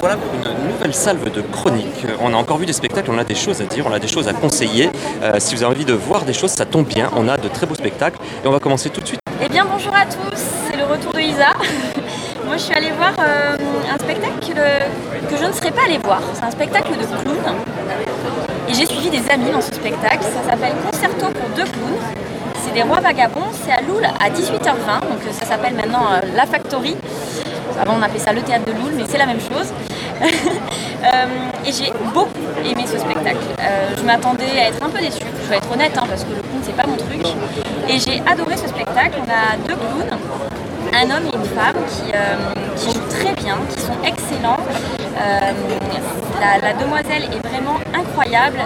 revoilà pour une nouvelle salve de chronique. On a encore vu des spectacles, on a des choses à dire, on a des choses à conseiller. Euh, si vous avez envie de voir des choses, ça tombe bien, on a de très beaux spectacles. Et on va commencer tout de suite. Eh bien bonjour à tous, c'est le retour de Isa. Moi je suis allée voir euh, un spectacle que je ne serais pas allée voir. C'est un spectacle de clowns. Et j'ai suivi des amis dans ce spectacle. Ça s'appelle Concerto pour deux clowns. C'est des rois vagabonds, c'est à Loul à 18h20, donc ça s'appelle maintenant euh, La Factory. Avant on appelait ça le théâtre de Loul, mais c'est la même chose. Euh, et j'ai beaucoup aimé ce spectacle. Euh, je m'attendais à être un peu déçue, je vais être honnête, hein, parce que le clown c'est pas mon truc. Et j'ai adoré ce spectacle. On a deux clowns, un homme et une femme qui, qui jouent très bien, qui sont excellents. la, demoiselle est vraiment incroyable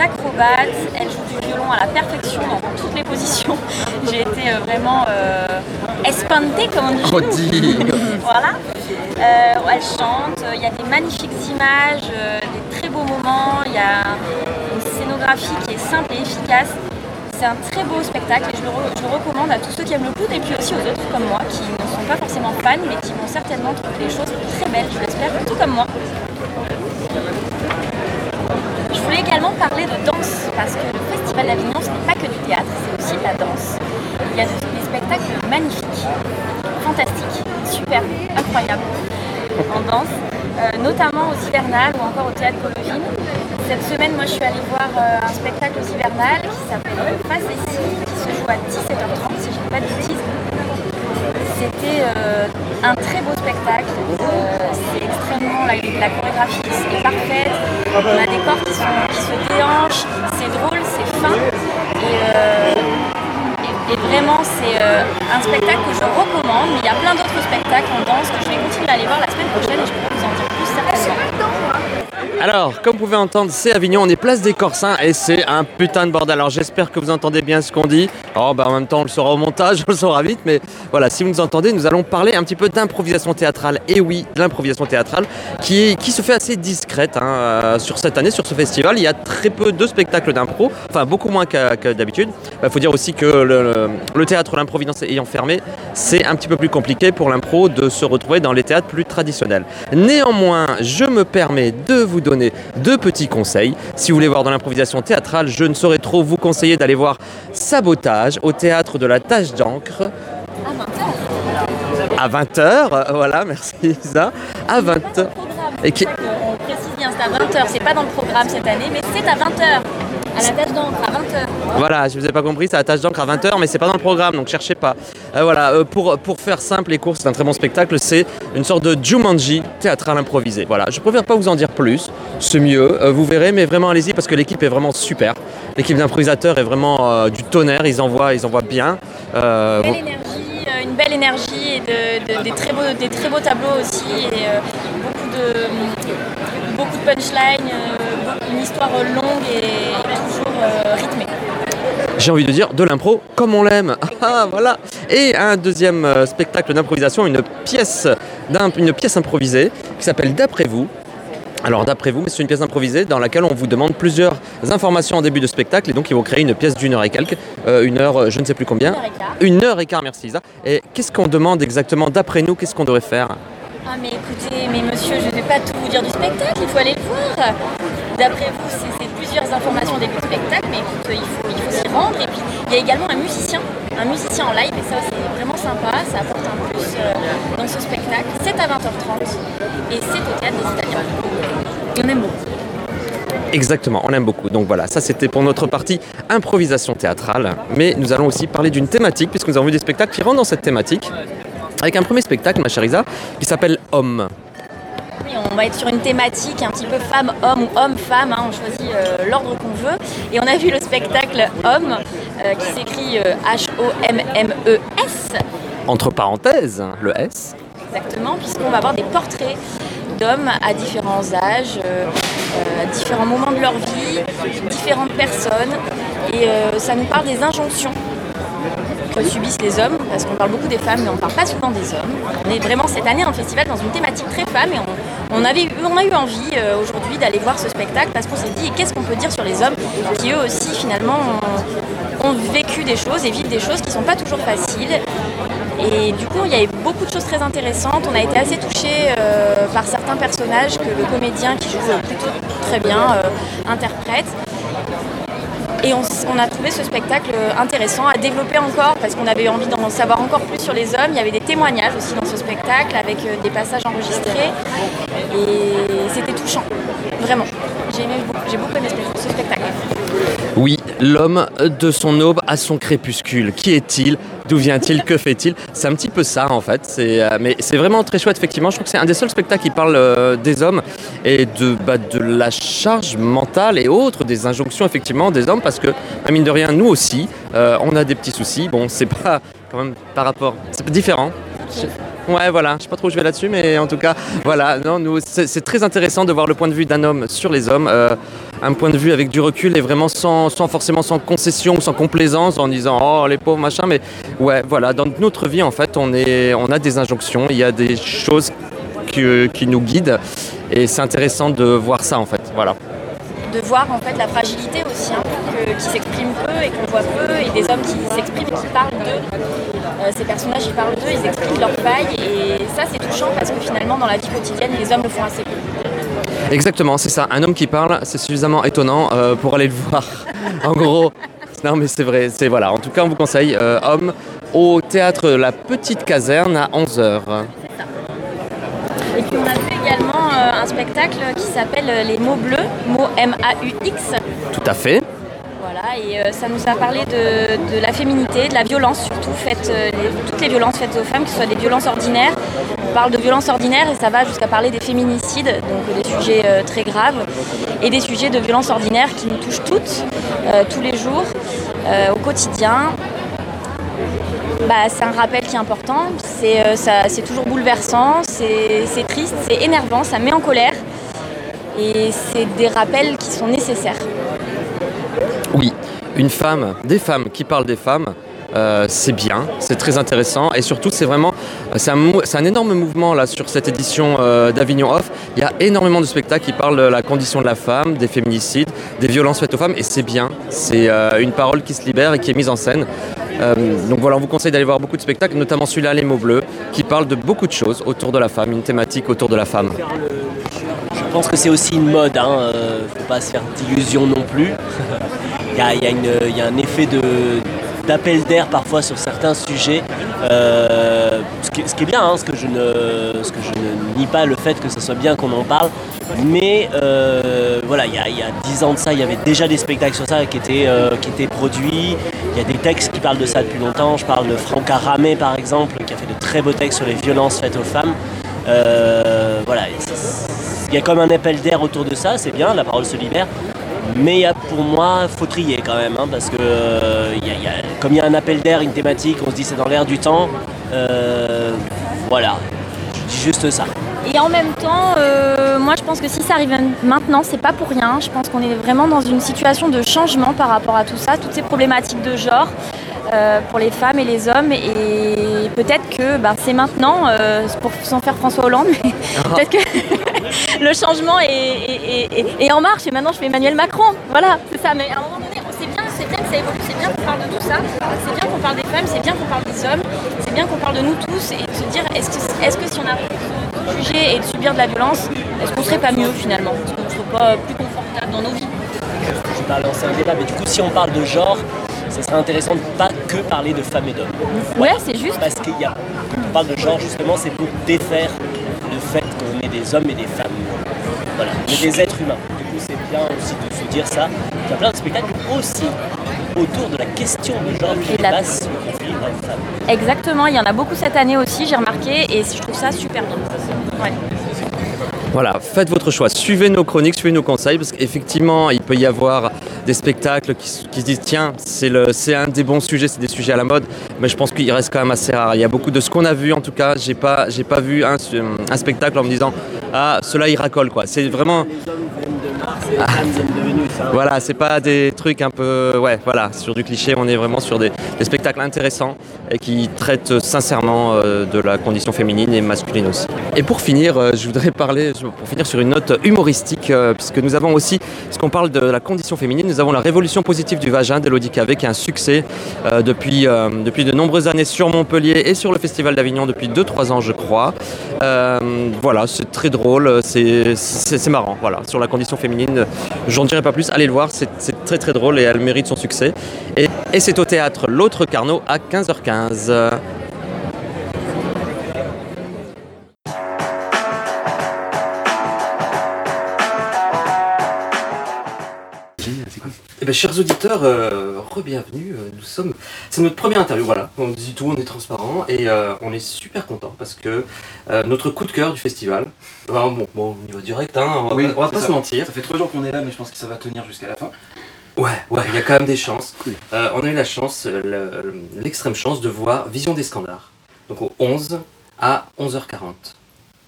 acrobates, elle joue du violon à la perfection dans toutes les positions. J'ai été euh, vraiment euh, espantée, comme on dit. voilà. Euh, elle chante, il y a des magnifiques images, des très beaux moments, il y a une scénographie qui est simple et efficace. C'est un très beau spectacle et je le, recommande à tous ceux qui aiment le clown et puis aussi aux autres comme moi qui ne sont pas forcément fans mais qui vont certainement trouver des choses très belles, je l'espère, tout comme moi. Voulais également parler de danse, parce que le Festival d'Avignon, ce n'est pas que du théâtre, c'est aussi de la danse. Il y a des spectacles magnifiques, fantastiques, super, incroyables en danse, euh, notamment au Hivernal ou encore au Théâtre Colovine. Cette semaine, moi, je suis allée voir euh, un spectacle au Hivernal qui s'appelle ici, qui se joue à 17h30, si je ne dis pas de bêtises. C'était euh, un très beau spectacle. c'est la chorégraphie est parfaite. On a des corps qui, se déhanchent, c'est drôle, c'est fin. Et, euh, vraiment, c'est euh, un spectacle que je recommande. Mais il y a plein d'autres spectacles en danse que je vais continuer à aller voir la semaine prochaine et je peux vous en dire plus certainement. Alors, comme vous pouvez entendre, c'est Avignon, on est place des Corsins et c'est un putain de bordel. Alors j'espère que vous entendez bien ce qu'on dit. Oh, bah en même temps, on le saura au montage, on le saura vite, mais voilà, si vous nous entendez, nous allons parler un petit peu d'improvisation théâtrale. Et oui, l'improvisation théâtrale qui, se fait assez discrète hein, euh, sur cette année, sur ce festival. Il y a très peu de spectacles d'impro, enfin beaucoup moins que, d'habitude. Il bah, faut dire aussi que le, le théâtre, l'improvisation ayant fermé, c'est un petit peu plus compliqué pour l'impro de se retrouver dans les théâtres plus traditionnels. Néanmoins, je me permets de vous donner donner deux petits conseils. Si vous voulez voir dans l'improvisation théâtrale, je ne saurais trop vous conseiller d'aller voir Sabotage au théâtre de la Tâche d'encre. À 20h. voilà, merci Isa. À 20h. Et qui... On précise bien, c'est à 20h, c'est pas dans le programme cette année, mais c'est à 20h. À la tâche d'encre à 20h. Voilà, je vous ai pas compris, la tâche d'encre à 20h, mais c'est pas dans le programme, donc cherchez pas. Euh, voilà, euh, pour, pour faire simple, les cours, c'est un très bon spectacle, c'est une sorte de Jumanji théâtral improvisé. Voilà, je préfère pas vous en dire plus, c'est mieux, euh, vous verrez, mais vraiment allez-y parce que l'équipe est vraiment super. L'équipe d'improvisateurs est vraiment du tonnerre, ils envoient, ils envoient bien. Une belle énergie, une belle énergie et des, très beaux, des très beaux tableaux aussi, et de, beaucoup de punchlines, une histoire longue et toujours rythmée j'ai envie de dire, de l'impro comme on l'aime. Ah, voilà. Et un deuxième euh, spectacle d'improvisation, une pièce, une pièce improvisée qui s'appelle D'après vous. Alors d'après vous, c'est une pièce improvisée dans laquelle on vous demande plusieurs informations en début de spectacle et donc ils vont créer une pièce d'une heure et quelques, euh, une heure, euh, je ne sais plus combien. Une heure et quart. Une heure et quart, merci Isa. Et qu'est-ce qu'on demande exactement d'après nous? Qu'est-ce qu'on devrait faire? Ah mais écoutez, mais monsieur, je ne vais pas tout vous dire du spectacle, il faut aller le voir. D'après vous, c'est plusieurs informations au début de spectacle, mais écoute, il faut, il faut s'y rendre. Et puis, il y a également un musicien, un musicien en live, et ça, c'est vraiment sympa, ça apporte un plus euh, dans ce spectacle. C'est à 20h30, et c'est au Théâtre des Italiens. on aime beaucoup. Exactement, on aime beaucoup. Donc voilà, ça c'était pour notre partie improvisation théâtrale. Mais nous allons aussi parler d'une thématique, puisque nous avons vu des spectacles qui rentrent dans cette thématique. Avec un premier spectacle, ma chère Isa, qui s'appelle Homme on va être sur une thématique un petit peu femme-homme ou homme-femme, hein, on choisit euh, l'ordre qu'on veut. Et on a vu le spectacle Homme, euh, qui s'écrit H-O-M-M-E-S. Entre parenthèses, le S. Exactement, puisqu'on va avoir des portraits d'hommes à différents âges, euh, à différents moments de leur vie, différentes personnes. Et ça nous parle des injonctions que subissent les hommes, parce qu'on parle beaucoup des femmes, mais on ne parle pas souvent des hommes. On est vraiment cette année en festival dans une thématique très femme et on, avait, on a eu envie euh, aujourd'hui d'aller voir ce spectacle parce qu'on s'est dit qu'est-ce qu'on peut dire sur les hommes qui eux aussi finalement ont, vécu des choses et vivent des choses qui ne sont pas toujours faciles. Et du coup, il y avait beaucoup de choses très intéressantes. On a été assez touchés euh, par certains personnages que le comédien qui joue plutôt très bien euh, interprète. Et on, a trouvé ce spectacle intéressant à développer encore parce qu'on avait envie d'en savoir encore plus sur les hommes. Il y avait des témoignages aussi dans ce spectacle avec euh, des passages enregistrés et c'était touchant, vraiment. J'ai beaucoup aimé ce spectacle. Oui, l'homme de son aube à son crépuscule. Qui est-il? D'où vient-il Que fait-il? C'est un petit peu ça en fait. Euh, mais c'est vraiment très chouette effectivement. Je trouve que c'est un des seuls spectacles qui parle euh, des hommes et de, bah, de la charge mentale et autres, des injonctions effectivement des hommes parce que, mine de rien, nous aussi, euh, on a des petits soucis. Bon, c'est pas quand même par rapport... C'est différent. Ouais, voilà, je sais pas trop où je vais là-dessus, mais en tout cas, voilà, non, c'est très intéressant de voir le point de vue d'un homme sur les hommes, un point de vue avec du recul et vraiment sans, sans, forcément sans concession, sans complaisance, en disant oh les pauvres machin, mais ouais, voilà, dans notre vie en fait, on est, on a des injonctions, il y a des choses qui nous guident et c'est intéressant de voir ça en fait, voilà de voir en fait la fragilité aussi, hein, qui s'exprime peu et qu'on voit peu, et des hommes qui s'expriment et qui parlent d'eux. Euh, ces personnages, ils parlent d'eux, ils expliquent leurs failles, et ça c'est touchant parce que finalement dans la vie quotidienne, les hommes le font assez peu. Exactement, c'est ça. Un homme qui parle, c'est suffisamment étonnant euh, pour aller le voir. en gros, non mais c'est vrai, c'est voilà. En tout cas, on vous conseille euh, Homme au théâtre La Petite Caserne à 11h. Et puis on a vu également euh, un spectacle qui s'appelle Les mots bleus, mots M-A-U-X. Tout à fait. Voilà, et euh, ça nous a parlé de, la féminité, de la violence surtout, faites, euh, toutes les violences faites aux femmes, que ce soit des violences ordinaires. Parle de violences ordinaires et ça va jusqu'à parler des féminicides, donc des sujets très graves, et des sujets de violences ordinaires qui nous touchent toutes, tous les jours, au quotidien. Bah, c'est un rappel qui est important, c'est euh, toujours bouleversant, c'est triste, c'est énervant, ça met en colère et c'est des rappels qui sont nécessaires. Oui, une femme, des femmes qui parlent des femmes, euh, c'est bien, c'est très intéressant et surtout c'est vraiment c'est un, énorme mouvement là sur cette édition euh, d'Avignon Off. Il y a énormément de spectacles qui parlent de la condition de la femme, des féminicides, des violences faites aux femmes et c'est bien. C'est une parole qui se libère et qui est mise en scène. Euh, donc voilà, on vous conseille d'aller voir beaucoup de spectacles, notamment celui-là, Les mots bleus, qui parle de beaucoup de choses autour de la femme, une thématique autour de la femme. Je pense que c'est aussi une mode, hein, ne euh, faut pas se faire d'illusions non plus. Il y, a, un effet d'appel d'air parfois sur certains sujets. Euh, ce, qui, est bien, hein, ce, que je ne, ce que je ne nie pas le fait que ce soit bien qu'on en parle. Mais voilà, il y, a, il 10 ans de ça, il y avait déjà des spectacles sur ça qui étaient, qui étaient produits. Il y a des textes qui parlent de ça depuis longtemps. Je parle de Franck Aramé par exemple, qui a fait de très beaux textes sur les violences faites aux femmes. Euh, voilà, il y a comme un appel d'air autour de ça, c'est bien, la parole se libère. Mais pour moi, faut trier quand même, hein, parce que euh, comme il y a un appel d'air, une thématique, on se dit c'est dans l'air du temps. Euh, voilà, je dis juste ça. Et en même temps, euh, moi je pense que si ça arrive maintenant, c'est pas pour rien. Je pense qu'on est vraiment dans une situation de changement par rapport à tout ça, toutes ces problématiques de genre. Pour les femmes et les hommes peut-être que bah, c'est maintenant, euh, pour, sans faire François Hollande, mais ah. peut-être que le changement est, en marche et maintenant je fais Emmanuel Macron. Voilà, c'est ça. Mais à un moment donné, c'est bien, c'est bien que ça évolue, c'est bien qu'on parle de tout ça, c'est bien qu'on parle des femmes, c'est bien qu'on parle des hommes, c'est bien qu'on parle de nous tous et de se dire est-ce que, est-ce que si on arrive juger et de subir de la violence, est-ce qu'on serait pas mieux finalement? Est-ce qu'on ne serait pas plus confortable dans nos vies? Je vais lancer un débat, mais du coup, si on parle de genre, ce serait intéressant de pas que parler de femmes et d'hommes. Ouais, c'est juste. Parce qu'il y a, quand on parle de genre, justement, c'est pour défaire le fait qu'on est des hommes et des femmes. Voilà, on est des êtres humains. Du coup, c'est bien aussi de se dire ça. Il y a plein de spectacles aussi autour de la question de genre qui dépasse le conflit homme-femme. Exactement, il y en a beaucoup cette année aussi, j'ai remarqué, et je trouve ça super bien. Ouais. Voilà, faites votre choix. Suivez nos chroniques, suivez nos conseils, parce qu'effectivement, il peut y avoir des spectacles qui, se disent tiens, c'est un des bons sujets, c'est des sujets à la mode, mais je pense qu'il reste quand même assez rare. Il y a beaucoup de ce qu'on a vu, en tout cas, j'ai pas, pas vu un, spectacle en me disant ah, cela il racole quoi. C'est vraiment. Voilà, c'est pas des trucs un peu, ouais, voilà, sur du cliché. On est vraiment sur des, spectacles intéressants et qui traitent sincèrement euh, de la condition féminine et masculine aussi. Et pour finir, euh, je voudrais parler, pour finir sur une note humoristique, euh, puisque nous avons aussi, puisqu'on parle de la condition féminine, nous avons la révolution positive du vagin d'Elodie Cavé, qui est un succès depuis, depuis de nombreuses années sur Montpellier et sur le Festival d'Avignon depuis 2-3 ans, je crois. Voilà, c'est très drôle, c'est marrant, voilà, sur la condition féminine. J'en dirai pas plus, allez le voir, c'est très très drôle et elle mérite son succès. Et c'est au théâtre L'autre Carnot à 15h15. Ben, chers auditeurs, euh, re-bienvenue. euh, nous sommes, c'est notre première interview. Voilà, on dit tout, on est transparent et euh, on est super content parce que euh, notre coup de cœur du festival. Bon, bon, on y va direct, hein, on va, Oui, pas- on va pas ça. se mentir. Ça fait trois jours qu'on est là, mais je pense que ça va tenir jusqu'à la fin. Ouais, ouais, il y a quand même des chances. Cool. On a eu la chance, le- l'extrême chance de voir Vision des Scandars. Donc au 11 à 11h40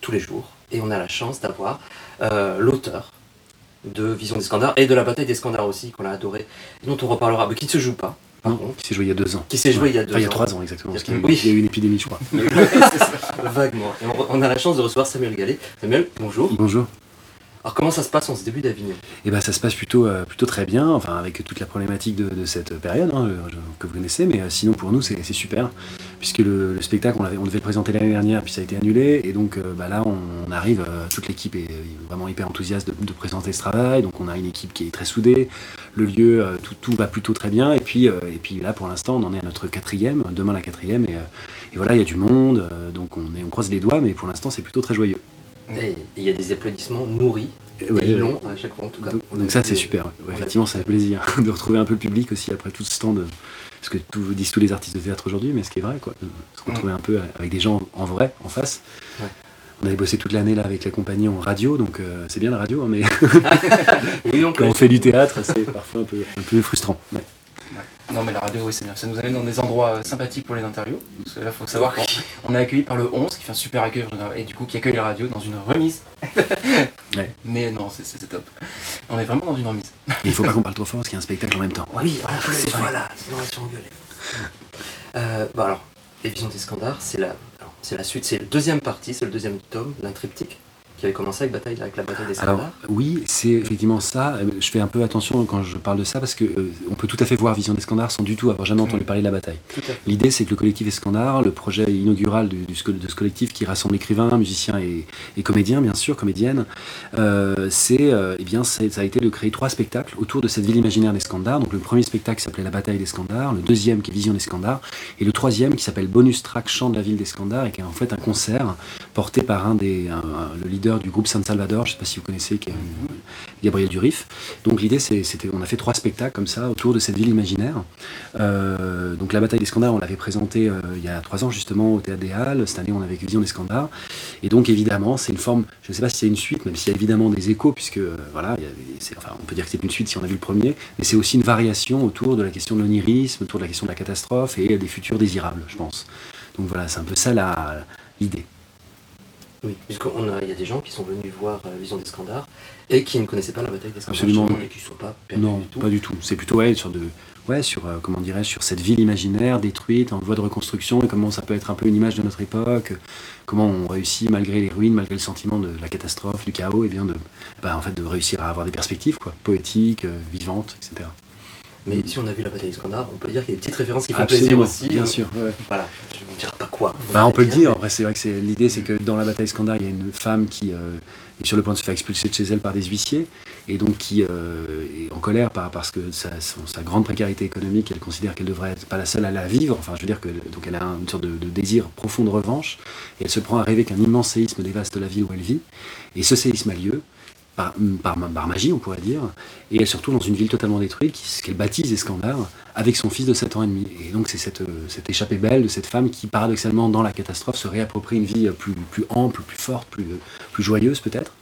tous les jours. Et on a la chance d'avoir l'auteur de Vision des Scandars et de la bataille des Scandars aussi, qu'on a adoré, dont on reparlera, mais qui ne se joue pas, par Non, contre. qui s'est joué il y a deux ans. Qui s'est joué il y a deux Enfin, il y a trois ans exactement. Il y a- Parce oui. il y a eu une épidémie, je crois. Vaguement. Et on, on a la chance de recevoir Samuel Gallet. Samuel, bonjour. Bonjour. Alors comment ça se passe en ce début d'Avignon? Et ben ça se passe plutôt, euh, plutôt très bien, enfin avec toute la problématique de, cette période hein, que vous connaissez, mais euh, sinon pour nous c'est super, puisque le, le spectacle on, devait le présenter l'année dernière, puis ça a été annulé, et donc euh, bah, là on, arrive, toute l'équipe est vraiment hyper enthousiaste de, présenter ce travail, donc on a une équipe qui est très soudée, le lieu, tout, va plutôt très bien, et puis, et puis là pour l'instant on en est à notre quatrième, demain la quatrième, et, et voilà il y a du monde, donc on, est, on croise les doigts, mais pour l'instant c'est plutôt très joyeux. Et il y a des applaudissements nourris, Et longs à chaque fois en tout cas. donc, donc ça c'est super, ouais. Effectivement ça fait plaisir de retrouver un peu le public aussi après tout ce temps de... Ce que tout, disent tous les artistes de théâtre aujourd'hui, mais ce qui est vrai quoi, de se retrouver un peu avec des gens en vrai, en face. Ouais. On avait bossé toute l'année là avec la compagnie en radio, donc euh, c'est bien la radio, hein, mais Oui, on quand on fait du théâtre c'est parfois un peu, un peu frustrant. ouais. Non mais la radio oui c'est bien, ça nous amène dans des endroits euh, sympathiques pour les interviews. Parce que là faut savoir qu'on est accueilli par le 11 qui fait un super accueil et du coup qui accueille la radio dans une remise. Ouais. Mais non c'est- top. On est vraiment dans une remise. Et il faut pas qu'on parle trop fort parce qu'il y a un spectacle en même temps. Oui, plus, voilà, sinon on va se engueuler. Euh, bah alors, Les Visions des Scandars, c'est la, alors, la suite, c'est la deuxième partie, c'est le deuxième tome, l'intriptyque, qui avait commencé avec, bataille, avec la bataille des Alors oui, c'est effectivement ça. Euh, Je fais un peu attention quand je parle de ça parce que euh, on peut tout à fait voir Vision des Scandars sans du tout avoir jamais entendu parler de la bataille. L'idée, c'est que le collectif Escandar, le projet inaugural du, du sco- de ce collectif qui rassemble écrivains, musiciens et, et comédiens, bien sûr, comédiennes, euh, c'est, euh, eh bien, ça a été de créer trois spectacles autour de cette ville imaginaire d'Escandar. Donc le premier spectacle s'appelait La bataille d'Escandar, le deuxième qui est Vision d'Escandar, et le troisième qui s'appelle Bonus Track Chant de la ville d'Escandar, et qui est en fait un concert porté par un des, un- un- le leader du groupe San Salvador, je ne sais pas si vous connaissez, qui est euh, Gabriel Durif. Donc l'idée, c'était, on a fait trois spectacles comme ça autour de cette ville imaginaire. Euh, donc la bataille des Scandars, on l'avait présentée euh, il y a trois ans justement au Théâtre des Halles. Cette année, on avait Vision des Scandars. Et donc évidemment, c'est une forme, je ne sais pas si c'est une suite, même s'il y a évidemment des échos, puisque voilà, enfin, on peut dire que c'est une suite si on a vu le premier, mais c'est aussi une variation autour de la question de l'onirisme, autour de la question de la catastrophe et des futurs désirables, je pense. Donc voilà, c'est un peu ça l'idée. Oui, puisqu'il y a des gens qui sont venus voir euh, Vision des Scandars et qui ne connaissaient pas la bataille des Scandars. Absolument. Et qui ne sont pas perdus Non, du tout. pas du tout. C'est plutôt ouais, sur de, ouais, sur euh, comment dirais sur cette ville imaginaire détruite en voie de reconstruction et comment ça peut être un peu une image de notre époque. Comment on réussit malgré les ruines, malgré le sentiment de la catastrophe, du chaos, et bien de, bah, en fait, de réussir à avoir des perspectives quoi, poétiques, euh, vivantes, etc. Mais si on a vu la bataille des Scandars, on peut dire qu'il y a des petites références qui font plaisir aussi. bien euh, sûr. ouais. Voilà, je ne vous dirai pas quoi. Bah, on peut le dire. mais- Après, c'est vrai que c'est l'idée, c'est que dans la bataille Scandar, il y a une femme qui euh, est sur le point de se faire expulser de chez elle par des huissiers et donc qui euh, est en colère par, parce que sa, son- sa grande précarité économique, elle considère qu'elle devrait être pas la seule à la vivre. Enfin, je veux dire que donc elle a une sorte de, de désir profond de revanche et elle se prend à rêver qu'un immense séisme dévaste la ville où elle vit. Et ce séisme a lieu. Par, magie, on pourrait dire, et elle dans une ville totalement détruite, qu'elle baptise Escandar, avec son fils de 7 ans et demi. Et donc c'est cette, euh, cette échappée belle de cette femme qui, paradoxalement, dans la catastrophe, se réapproprie une vie euh, plus, plus ample, plus forte, plus, euh, plus joyeuse peut-être.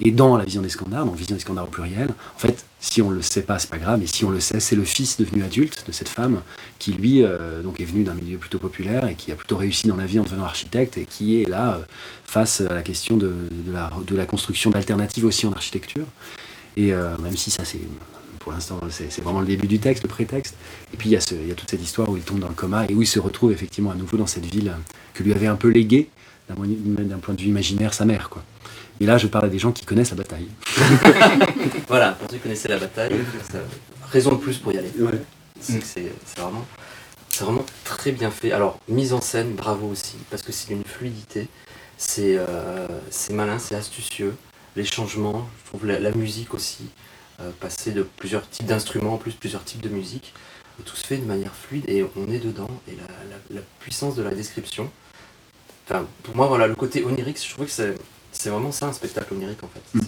Et dans la vision des Scandars, dans Vision des Scandars au pluriel, en fait, si on ne le sait pas, c'est pas grave, mais si on le sait, c'est le fils devenu adulte de cette femme qui, lui, euh, donc est venu d'un milieu plutôt populaire et qui a plutôt réussi dans la vie en devenant architecte et qui est là euh, face à la question de, la, construction d'alternatives aussi en architecture. Et même si ça, c'est pour l'instant, c'est vraiment le début du texte, le prétexte. Et puis il y, a il y a toute cette histoire où il tombe dans le coma et où il se retrouve effectivement à nouveau dans cette ville que lui avait un peu léguée, d'un point de vue imaginaire, sa mère. Quoi. Et là, je parle à des gens qui connaissent la bataille. voilà, pour ceux qui connaissaient la bataille, raison de plus pour y aller. C'est vraiment, vraiment très bien fait. Alors, mise en scène, bravo aussi, parce que c'est d'une fluidité, c'est euh, malin, c'est astucieux. Les changements, je trouve la, musique aussi, euh, passer de plusieurs types d'instruments, en plus plusieurs types de musique, tout se fait de manière fluide et on est dedans. Et la, la puissance de la description, enfin, pour moi, voilà, le côté onirique, je trouve que c'est c'est vraiment ça un spectacle onirique en fait. Mm.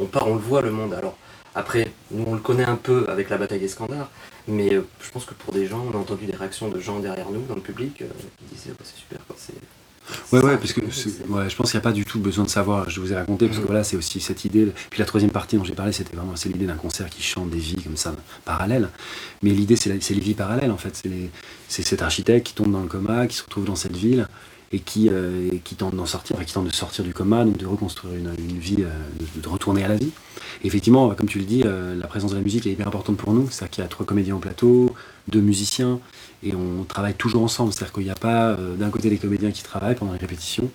On part, on le voit le monde. Alors après, nous on le connaît un peu avec la bataille des Scandars, mais euh, je pense que pour des gens, on a entendu des réactions de gens derrière nous, dans le public, euh, qui disaient c'est super quoi. Ouais, ouais, parce que ouais, je pense qu'il n'y a pas du tout besoin de savoir. Je vous ai raconté, parce que mm. voilà, c'est aussi cette idée. Puis la troisième partie dont j'ai parlé, c'était vraiment c'est l'idée d'un concert qui chante des vies comme ça, parallèles. Mais l'idée, c'est les vies parallèles en fait. C'est cet architecte qui tombe dans le coma, qui se retrouve dans cette ville, et qui, euh, tente d'en sortir, qui tente de sortir du coma, donc de reconstruire une, vie, euh, de, retourner à la vie. effectivement, comme tu le dis, euh, la présence de la musique est hyper importante pour nous. C'est-à-dire qu'il y a trois comédiens au plateau, deux musiciens, et on travaille toujours ensemble. C'est-à-dire qu'il n'y a pas d'un côté les comédiens qui travaillent pendant les répétitions,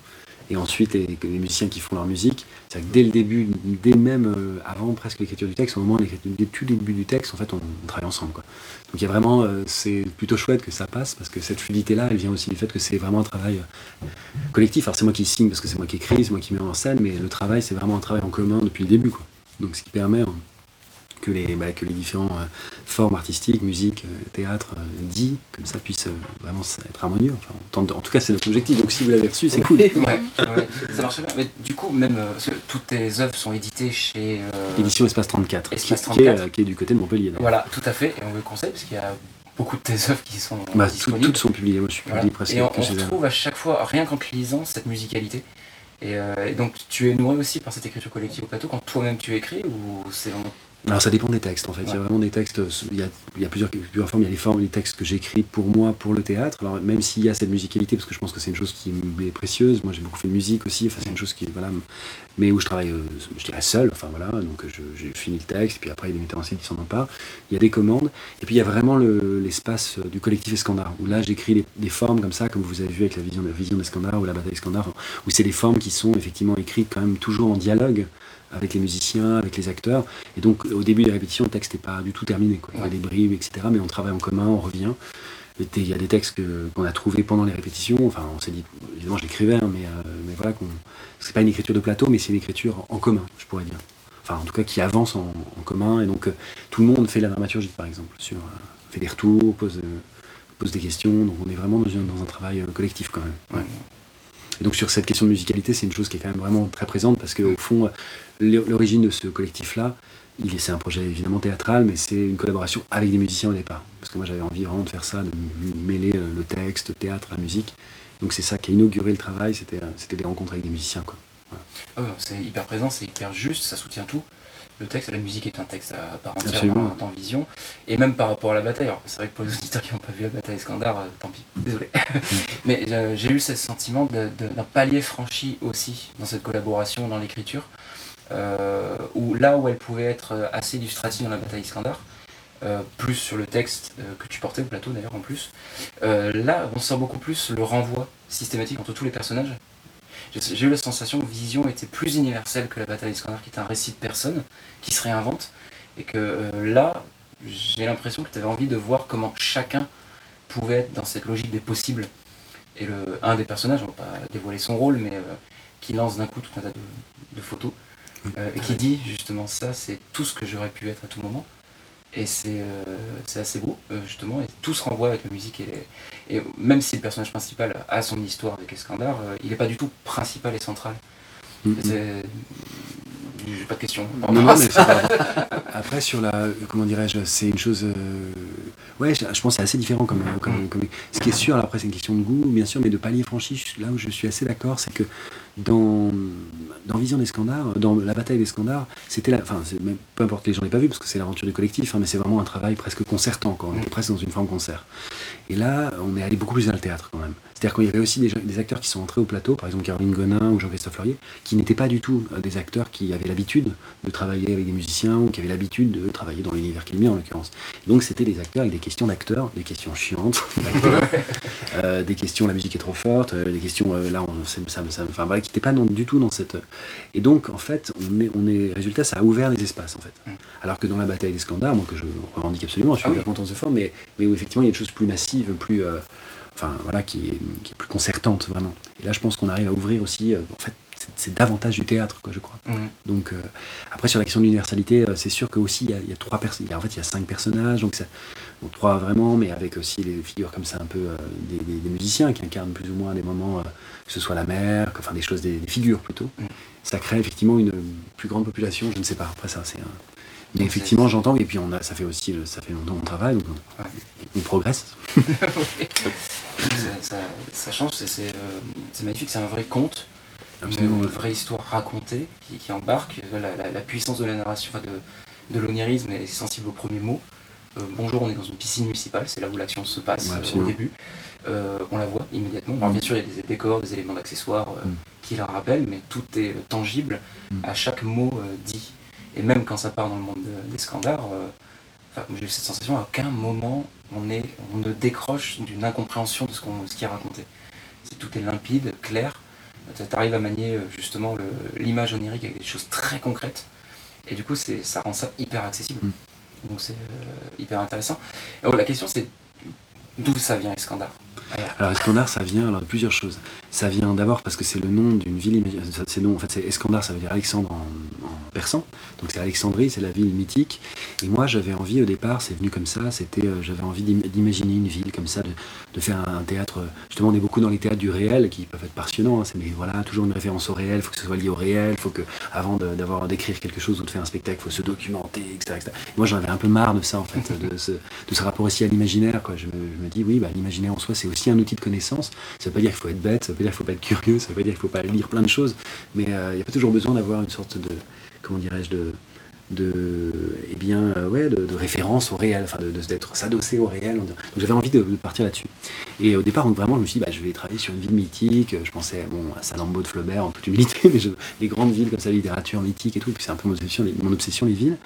et ensuite les, musiciens qui font leur musique. C'est-à-dire que dès le début, dès même euh, avant presque l'écriture du texte, au moment du tout début du texte, en fait, on, travaille ensemble. Quoi. Donc il y a vraiment, euh, c'est plutôt chouette que ça passe parce que cette fluidité-là, elle vient aussi du fait que c'est vraiment un travail euh, collectif. Alors c'est moi qui signe parce que c'est moi qui écris, c'est moi qui mets en scène, mais le travail, c'est vraiment un travail en commun depuis le début. Quoi. Donc ce qui permet que les, bah, que les différents formes artistiques, musique, euh, théâtre, euh, dit, comme ça puisse vraiment être harmonieux. en, tout cas, c'est notre objectif. Donc si vous l'avez reçu, c'est cool. Ouais, ça marche bien. Mais du coup, même toutes tes œuvres sont éditées chez. Édition Espace 34, Espace 34. Qui, est, du côté de Montpellier. Voilà, tout à fait. Et on vous le conseille parce qu'il y a beaucoup de tes œuvres qui sont bah, disponibles. Toutes sont publiées. Moi, je suis publié presque. Et on, on retrouve à chaque fois, rien qu'en lisant, cette musicalité. Et, donc, tu es nourri aussi par cette écriture collective au plateau quand toi-même tu écris ou c'est vraiment alors ça dépend des textes en fait. Il y a vraiment des textes, il y a, il y a plusieurs, plusieurs, formes. Il y a les formes, les textes que j'écris pour moi, pour le théâtre. Alors même s'il y a cette musicalité, parce que je pense que c'est une chose qui est précieuse. Moi j'ai beaucoup fait de musique aussi. Enfin c'est une chose qui voilà, mais où je travaille, euh, je dirais seul. Enfin voilà, donc j'ai fini le texte, puis après il y a des metteurs en scène qui s'en emparent. Il y a des commandes, et puis il y a vraiment l'espace du collectif Escandard où là j'écris des formes comme ça, comme vous avez vu avec la vision, la vision d'Escandard ou la bataille Escandard, où c'est des formes qui sont effectivement écrites quand même toujours en dialogue avec les musiciens, avec les acteurs. Et donc, au début des répétitions, le texte n'est pas du tout terminé. Il y a des bribes, etc. Mais on travaille en commun, on revient. Il y a des textes qu'on a trouvés pendant les répétitions. Enfin, on s'est dit, évidemment, j'écrivais, hein, mais, euh, mais voilà, c'est pas une écriture de plateau, mais c'est une écriture en commun, je pourrais dire. Enfin, en tout cas, qui avance en, commun. Et donc, euh, tout le monde fait la dramaturgie, par exemple, sur, euh, fait des retours, pose, pose des questions. Donc, on est vraiment dans un travail collectif quand même. Et donc sur cette question de musicalité, c'est une chose qui est quand même vraiment très présente parce qu'au fond, l'origine de ce collectif-là, c'est un projet évidemment théâtral, mais c'est une collaboration avec des musiciens au départ. Parce que moi j'avais envie vraiment de faire ça, de mêler euh, le texte, le théâtre, la musique. Donc c'est ça qui a inauguré le travail, c'était des rencontres avec des musiciens. Quoi. Oh, c'est hyper présent, c'est hyper juste, ça soutient tout le texte, la musique est un texte à part entière en, vision, et même par rapport à la bataille. C'est vrai que pour les auditeurs qui n'ont pas vu la bataille Scandar, euh, tant pis, désolé. Mais euh, j'ai eu ce sentiment d'un palier franchi aussi dans cette collaboration, dans l'écriture, euh, où là où elle pouvait être assez illustrative dans la bataille Scandar, plus sur le texte que tu portais au plateau d'ailleurs en plus, là on sent beaucoup plus le renvoi systématique entre tous les personnages j'ai eu la sensation que Vision était plus universelle que la bataille d'Iskandar, qui est un récit de personne qui se réinvente. Et que euh, là, j'ai l'impression que tu avais envie de voir comment chacun pouvait être dans cette logique des possibles. Et un des personnages, on va pas dévoiler son rôle, mais euh, qui lance d'un coup tout un tas de, photos, euh, qui dit justement ça, c'est tout ce que j'aurais pu être à tout moment. Et c'est assez beau, justement, et tout se renvoie avec la musique et, et même si le personnage principal a son histoire avec Escandar, euh, il n'est pas du tout principal et central. Mm -hmm. J'ai pas de question. Non, non, mais Après, sur la. Comment dirais-je C'est une chose. Euh, ouais, je, pense que c'est assez différent comme, comme, mm. comme, Ce qui est sûr, alors après, c'est une question de goût, bien sûr, mais de palier franchi, là où je suis assez d'accord, c'est que dans, Vision des Scandars, dans la bataille des Scandars, c'était la. Enfin, peu importe, les gens n'ont pas vu, parce que c'est l'aventure du collectif, hein, mais c'est vraiment un travail presque concertant, quand on est presque dans une forme concert. Et là, on est allé beaucoup plus dans le théâtre quand même. C'est-à-dire qu'il y avait aussi des, acteurs qui sont entrés au plateau, par exemple Caroline Gonin ou Jean-Christophe Laurier, qui n'étaient pas du tout euh, des acteurs qui avaient l'habitude de travailler avec des musiciens ou qui avaient l'habitude de travailler dans l'univers mien en l'occurrence. Donc c'était des acteurs avec des questions d'acteurs, des questions chiantes, euh, des questions la musique est trop forte, euh, des questions là, on, ça, ça, enfin voilà, qui n'étaient pas du tout dans cette. Et donc en fait, on est, on est, résultat, ça a ouvert les espaces en fait. Mm. Alors que dans la bataille des scandales, moi que je revendique absolument, je suis ah content de ce forme, mais, mais où effectivement il y a une chose plus massive, plus enfin voilà, qui est, plus concertante vraiment. Et là, je pense qu'on arrive à ouvrir aussi, euh, en fait, c'est davantage du théâtre, quoi, je crois. Mmh. Donc, euh, après, sur la question de l'universalité, euh, c'est sûr qu'aussi, il y, a, il y a trois personnes, en fait, il y a cinq personnages, donc, donc, trois vraiment, mais avec aussi les figures comme ça, un peu des, musiciens qui incarnent plus ou moins des moments, que ce soit la mer, enfin, des choses, des, figures plutôt. Mmh. Ça crée effectivement une plus grande population, je ne sais pas, après ça, c'est un mais effectivement, j'entends, et puis on a, ça fait aussi ça fait longtemps qu'on travaille, donc on, progresse. ça, change, c'est magnifique, c'est un vrai conte, une, vraie histoire racontée qui, embarque. La, puissance de la narration, de, de l'onirisme est sensible au premier mot. Euh, bonjour, on est dans une piscine municipale, c'est là où l'action se passe au début. Euh, on la voit immédiatement. Alors, bien sûr, il y a des décors, des éléments d'accessoires euh, mm. qui la rappellent, mais tout est tangible mm. à chaque mot dit. Et même quand ça part dans le monde des scandales, euh, j'ai eu cette sensation, à aucun moment on, est, on ne décroche d'une incompréhension de ce, qu'on, ce qui est raconté. tout est limpide, clair. Tu arrives à manier euh, justement l'image onirique avec des choses très concrètes. Et du coup, ça rend ça hyper accessible. Mm. Donc c'est euh, hyper intéressant. la question c'est d'où ça vient, scandales? Alors Escandar, ça vient alors, de plusieurs choses. Ça vient d'abord parce que c'est le nom d'une ville. C'est nom, en fait, c'est Escandar, ça veut dire Alexandre en, persan. Donc c'est Alexandrie, c'est la ville mythique. Et moi, j'avais envie au départ, c'est venu comme ça. C'était, euh, j'avais envie d'imaginer une ville comme ça, de, faire un, théâtre. Justement, on est beaucoup dans les théâtres du réel qui peuvent être passionnants. Hein, mais voilà, toujours une référence au réel. Il faut que ce soit lié au réel. Il faut que, avant d'avoir d'écrire quelque chose ou de faire un spectacle, il faut se documenter, etc. moi, j'en avais un peu marre de ça, en fait, de ce, de ce rapport aussi à l'imaginaire. Je me, je me dis, oui, bah, l'imaginaire en soi, c'est aussi un outil de connaissance. Ça veut pas dire qu'il faut être bête, veut pas dire qu'il faut pas être curieux, ça veut pas dire qu'il faut pas lire plein de choses, mais euh, il n'y a pas toujours besoin d'avoir une sorte de, comment dirais-je, de, de, eh bien, euh, ouais, de, référence au réel, enfin d'être s'adosser au réel. Donc j'avais envie de, partir là-dessus. Et au départ, donc, vraiment, je me suis dit, bah, je vais travailler sur une ville mythique. Je pensais bon, à Salammbô de Flaubert, en toute humilité, mais les grandes villes comme ça, littérature mythique et tout. Puis c'est un peu mon obsession, mon obsession, les villes.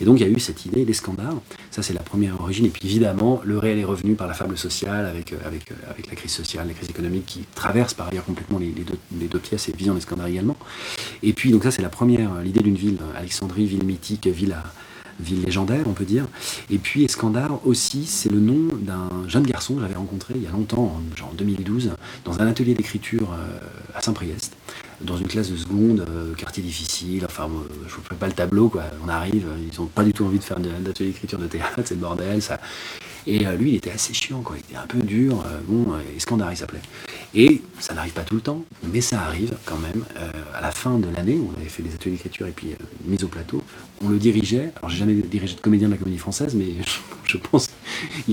Et donc il y a eu cette idée, les scandales. Ça, c'est la première origine. Et puis évidemment, le réel est revenu par la fable sociale, avec, euh, avec, euh, avec la crise sociale, la crise économique qui traverse par ailleurs complètement les, deux, les deux, pièces et vision des scandales également. Et puis, donc ça, c'est la première, l'idée d'une ville, Alexandrie, ville mythique ville, ville légendaire, on peut dire. Et puis Escandar aussi, c'est le nom d'un jeune garçon que j'avais rencontré il y a longtemps, genre en 2012, dans un atelier d'écriture euh, à Saint-Priest, dans une classe de seconde, euh, quartier difficile, enfin, je ne fais pas le tableau, quoi. On arrive, ils n'ont pas du tout envie de faire d'atelier d'écriture de théâtre, c'est le bordel, ça. Et euh, lui, il était assez chiant, quoi. Il était un peu dur. bon, Escandar, il s'appelait. Et ça n'arrive pas tout le temps, mais ça arrive quand même. Euh, à la fin de l'année, on avait fait des ateliers d'écriture et puis euh, mise au plateau, on le dirigeait. Alors j'ai jamais dirigé de comédien de la comédie française, mais je, pense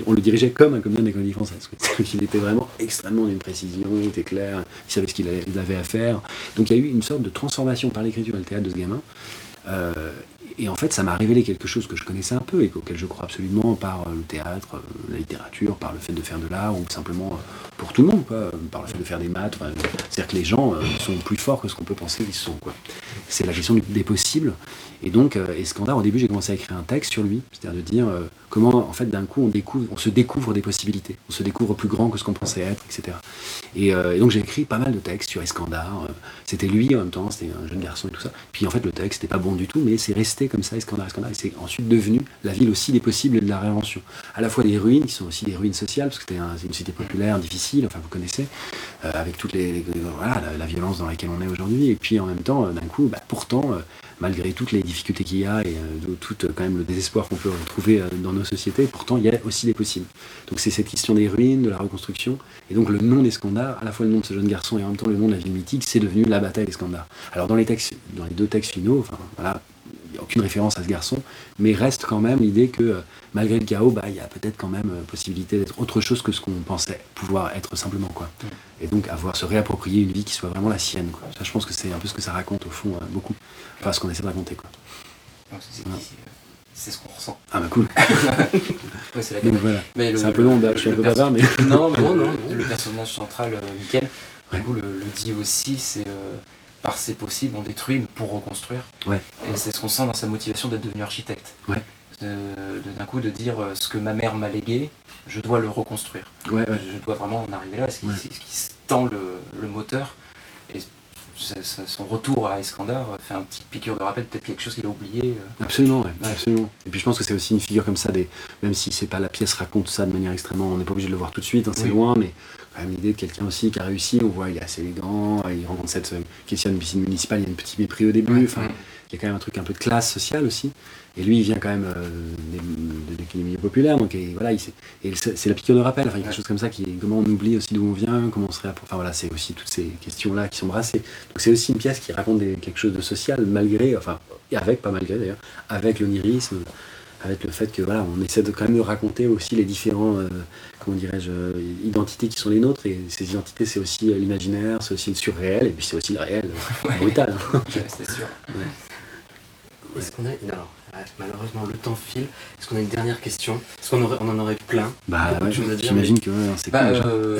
on le dirigeait comme un comédien de la comédie française. Il était vraiment extrêmement d'une précision, il était clair, il savait ce qu'il avait à faire. Donc il y a eu une sorte de transformation par l'écriture et le théâtre de ce gamin. Euh, et en fait, ça m'a révélé quelque chose que je connaissais un peu et auquel je crois absolument par euh, le théâtre, euh, la littérature, par le fait de faire de l'art ou simplement pour tout le monde, par le fait de faire des maths. C'est-à-dire que les gens sont plus forts que ce qu'on peut penser qu'ils sont. C'est la question des possibles. Et donc, Escandar, au début, j'ai commencé à écrire un texte sur lui, c'est-à-dire de dire comment, en fait, d'un coup, on, se découvre des possibilités, on se découvre plus grand que ce qu'on pensait être, etc. Et, donc, j'ai écrit pas mal de textes sur Escandar. c'était lui en même temps, c'était un jeune garçon et tout ça. Puis, en fait, le texte n'était pas bon du tout, mais c'est resté comme ça, Escandar, Escandar, et c'est ensuite devenu la ville aussi des possibles et de la réinvention. À la fois des ruines, qui sont aussi des ruines sociales, parce que c'était une cité populaire, difficile, enfin vous connaissez, euh, avec toute la, violence dans laquelle on est aujourd'hui, et puis en même temps, euh, d'un coup, bah, pourtant, euh, malgré toutes les difficultés qu'il y a et tout quand même le désespoir qu'on peut retrouver dans nos sociétés, pourtant il y a aussi des possibles. Donc c'est cette question des ruines, de la reconstruction, et donc le nom des Scandars, à la fois le nom de ce jeune garçon et en même temps le nom de la ville mythique, c'est devenu la bataille des Scandars. Alors dans les textes, dans les deux textes finaux, enfin voilà, aucune référence à ce garçon, mais reste quand même l'idée que euh, malgré le chaos, bah, il y a peut-être quand même euh, possibilité d'être autre chose que ce qu'on pensait pouvoir être simplement. Quoi. Et donc avoir se réapproprier une vie qui soit vraiment la sienne. Quoi. Ça, je pense que c'est un peu ce que ça raconte au fond, euh, beaucoup. Enfin, ce qu'on essaie de raconter. Quoi. c'est ce qu'on ressent. Ah bah cool. ouais, c'est voilà. Un peu long, je suis un peu bavard, mais. Non, mais non, non, le personnage central, euh, Mickaël, du coup, le, le, dit aussi, c'est euh, par c'est possible, on détruit pour reconstruire. Ouais. Et c'est ce qu'on sent dans sa motivation d'être devenu architecte. Ouais. D'un coup, de dire euh, ce que ma mère m'a légué, je dois le reconstruire. Ouais, ouais. Je, dois vraiment en arriver là, ce qui, ce qui tend le, le moteur. Et son retour à Iskandar fait un petit piqûre de rappel, peut-être quelque chose qu'il a oublié. Euh. Absolument, ouais, absolument. Et puis je pense que c'est aussi une figure comme ça, des, même si c'est pas la pièce raconte ça de manière extrêmement, on n'est pas obligé de le voir tout de suite, hein, c'est loin, mais quand même l'idée de quelqu'un aussi qui a réussi, on voit il est assez élégant, il rencontre cette euh, question de piscine municipale, il y a un petit mépris au début, enfin, il y a quand même un truc un peu de classe sociale aussi. Et lui, il vient quand même euh, de, des milieux populaires, donc et, voilà, c'est la piqûre de rappel, enfin, quelque chose comme ça qui comment on oublie aussi d'où on vient, comment on serait. Enfin voilà, c'est aussi toutes ces questions-là qui sont brassées. Donc c'est aussi une pièce qui raconte quelque chose de social, malgré, enfin, et avec, pas malgré d'ailleurs, avec l'onirisme, avec le fait que voilà, on essaie de quand même de raconter aussi les différents, euh, comment dirais-je, euh, identités qui sont les nôtres. Et ces identités, c'est aussi l'imaginaire, c'est aussi le surréel, et puis c'est aussi le réel, brutal. Hein. c'est sûr. Est-ce qu'on a. Alors, malheureusement, le temps file. Est-ce qu'on a une dernière question? Est-ce qu'on on en aurait plein? Bah, ouais, j'imagine que c'est bah, cool, euh,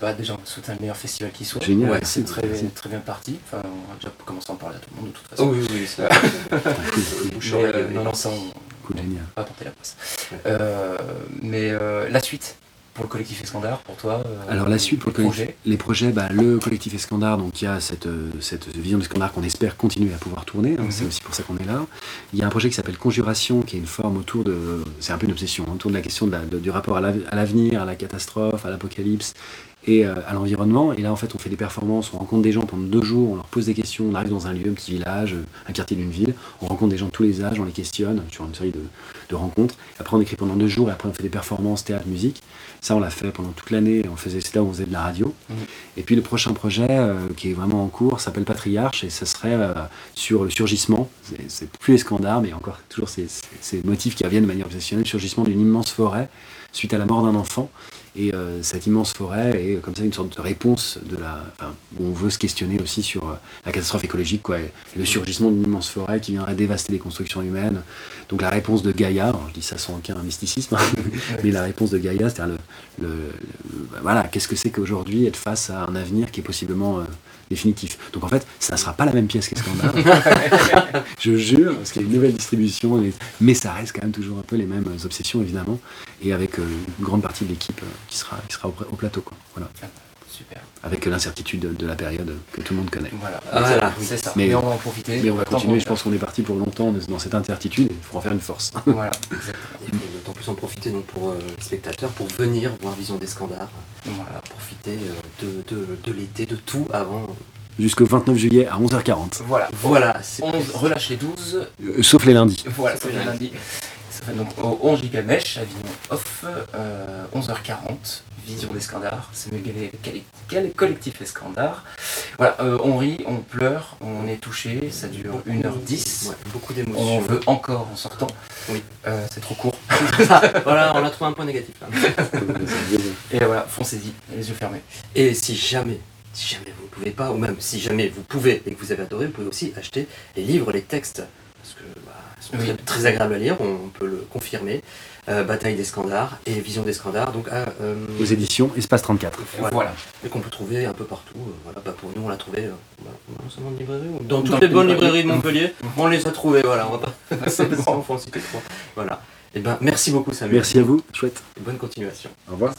bah, déjà, on souhaite un meilleur festival qui soit. Génial. Ouais, c'est très, très bien parti. Enfin, on va déjà commencer à en parler à tout le monde de toute façon. Oh, oui, oui, euh, non, non, ça, on, cool, génial. la presse. Euh, mais euh, la suite pour le collectif Escandard, pour toi euh, Alors la suite pour le collectif, les projets, bah, le collectif Escandard, donc il y a cette, cette vision d'Escandard qu'on espère continuer à pouvoir tourner, hein, c'est mhm. aussi pour ça qu'on est là. Il y a un projet qui s'appelle Conjuration, qui est une forme autour de, c'est un peu une obsession, hein, autour de la question de du rapport à l'avenir, à la catastrophe, à l'apocalypse, et euh, à l'environnement. Et là, en fait, on fait des performances, on rencontre des gens pendant deux jours, on leur pose des questions, on arrive dans un lieu, un petit village, euh, un quartier d'une ville, on rencontre des gens de tous les âges, on les questionne sur une série de, de, rencontres. Après, on écrit pendant deux jours, et après, on fait des performances, théâtre, musique. Ça, on l'a fait pendant toute l'année, on faisait, c'est là où on faisait de la radio. Mmh. Et puis, le prochain projet, euh, qui est vraiment en cours, s'appelle Patriarche, et ce serait sur le surgissement. C'est plus escandard, mais encore toujours ces, ces, motifs qui reviennent de manière obsessionnelle, le surgissement d'une immense forêt suite à la mort d'un enfant. Et euh, cette immense forêt est comme ça une sorte de réponse de la, on veut se questionner aussi sur euh, la catastrophe écologique quoi, le surgissement d'une immense forêt qui viendrait dévaster les constructions humaines. Donc la réponse de Gaïa, je dis ça sans aucun mysticisme, hein, mais la réponse de Gaïa, c'est-à-dire le, bah, voilà, qu'est-ce que c'est qu'aujourd'hui être face à un avenir qui est possiblement euh, définitif. Donc en fait, ça ne sera pas la même pièce qu'Escandard. je jure, parce qu'il y a une nouvelle distribution, mais ça reste quand même toujours un peu les mêmes obsessions évidemment, et avec une grande partie de l'équipe qui sera, qui sera au, plateau. Quoi. Voilà. Super. Avec l'incertitude de la période que tout le monde connaît. Voilà, ah, c'est ça. Mais, on va en profiter. Mais on va continuer, je pense qu'on est parti pour longtemps dans cette incertitude, il faut en faire une force. Voilà, Et d'autant plus en profiter donc, pour euh, les spectateurs, pour venir voir Vision des Scandars, voilà. profiter euh, de, de, de l'été, de tout avant jusqu'au 29 juillet à 11h40. Voilà, voilà. On relâche les 12. Euh, sauf les lundis. Voilà, sauf les lundis. Donc au 11 Gigamesh, Avignon Off, 11h40, Vision des Scandars, c'est le collectif Escandar. Voilà, euh, on rit, on pleure, on est touché, ça dure 1h10. beaucoup d'émotions. On veut encore en sortant. Oui. Euh, c'est trop court. voilà, on a trouvé un point négatif. Et voilà, foncez-y, les yeux fermés. Et si jamais si jamais vous ne pouvez pas, ou même si jamais vous pouvez et que vous avez adoré, vous pouvez aussi acheter les livres, les textes. Parce que bah, sont très, agréables à lire, on, peut le confirmer. Euh, Bataille des Scandars et Vision des Scandars, donc à, euh, aux éditions Espace 34. Voilà. Et qu'on peut trouver un peu partout. Euh, voilà, pas pour nous, on l'a trouvé dans, librairie, dans toutes les bonnes librairies de Montpellier. on les a trouvés, voilà. On va pas. C'est bon. Voilà. Et eh ben, merci beaucoup Samuel. Merci à vous, chouette. bonne continuation. Au revoir.